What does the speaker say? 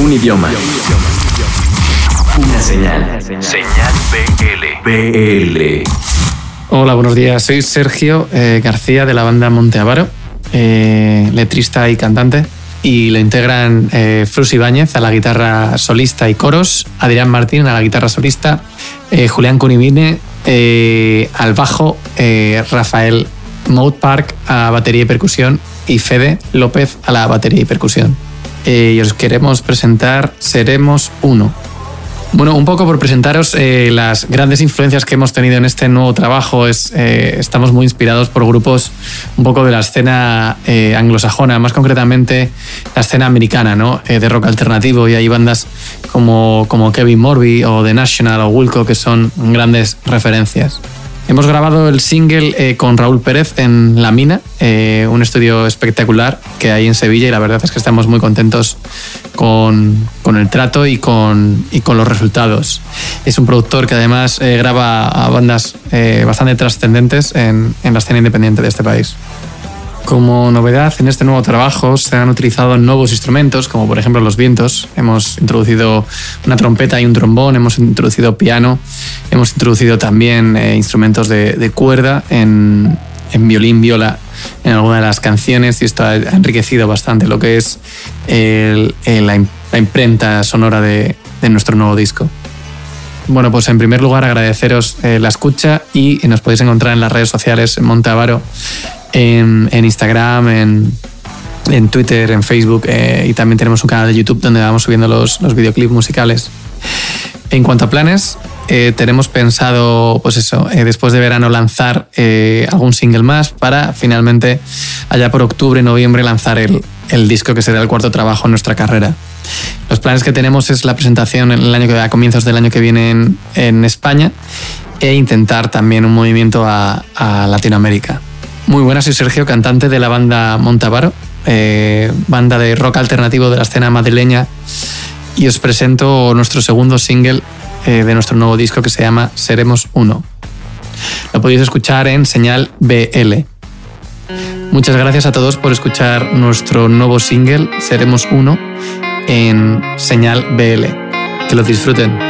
Un idioma. Una señal. Señal BL. BL. Hola, buenos días. Soy Sergio eh, García de la banda Monteavaro, eh, letrista y cantante. Y lo integran eh, Frus Ibáñez a la guitarra solista y coros, Adrián Martín a la guitarra solista, eh, Julián Cunibine eh, al bajo, eh, Rafael Mode Park a batería y percusión y Fede López a la batería y percusión. Eh, y os queremos presentar Seremos Uno. Bueno, un poco por presentaros eh, las grandes influencias que hemos tenido en este nuevo trabajo. Es, eh, estamos muy inspirados por grupos un poco de la escena eh, anglosajona, más concretamente la escena americana, ¿no? Eh, de rock alternativo. Y hay bandas como, como Kevin Morby o The National o Wilco que son grandes referencias. Hemos grabado el single eh, con Raúl Pérez en La Mina, eh, un estudio espectacular que hay en Sevilla y la verdad es que estamos muy contentos con, con el trato y con, y con los resultados. Es un productor que además eh, graba a bandas bastante trascendentes en, en la escena independiente de este país. Como novedad en este nuevo trabajo se han utilizado nuevos instrumentos, como por ejemplo los vientos. Hemos introducido una trompeta y un trombón, hemos introducido piano, hemos introducido también eh, instrumentos de, cuerda en, violín, viola en alguna de las canciones y esto ha enriquecido bastante lo que es la, im- la imprenta sonora de, nuestro nuevo disco. Bueno, pues en primer lugar agradeceros eh, la escucha y nos podéis encontrar en las redes sociales en Monteavaro, en, en Instagram, en, en Twitter, en Facebook eh, y también tenemos un canal de YouTube donde vamos subiendo los, los videoclips musicales. En cuanto a planes, eh, tenemos pensado, pues eso, eh, después de verano lanzar eh, algún single más para finalmente, allá por octubre, noviembre, lanzar el, el disco que será el cuarto trabajo en nuestra carrera. Los planes que tenemos es la presentación en el año que a comienzos del año que viene en, en España e intentar también un movimiento a, a Latinoamérica. Muy buenas, soy Sergio, cantante de la banda Montavaro, eh, banda de rock alternativo de la escena madrileña y os presento nuestro segundo single eh, de nuestro nuevo disco que se llama Seremos Uno. Lo podéis escuchar en señal BL. Muchas gracias a todos por escuchar nuestro nuevo single Seremos Uno en señal BL. Que lo disfruten.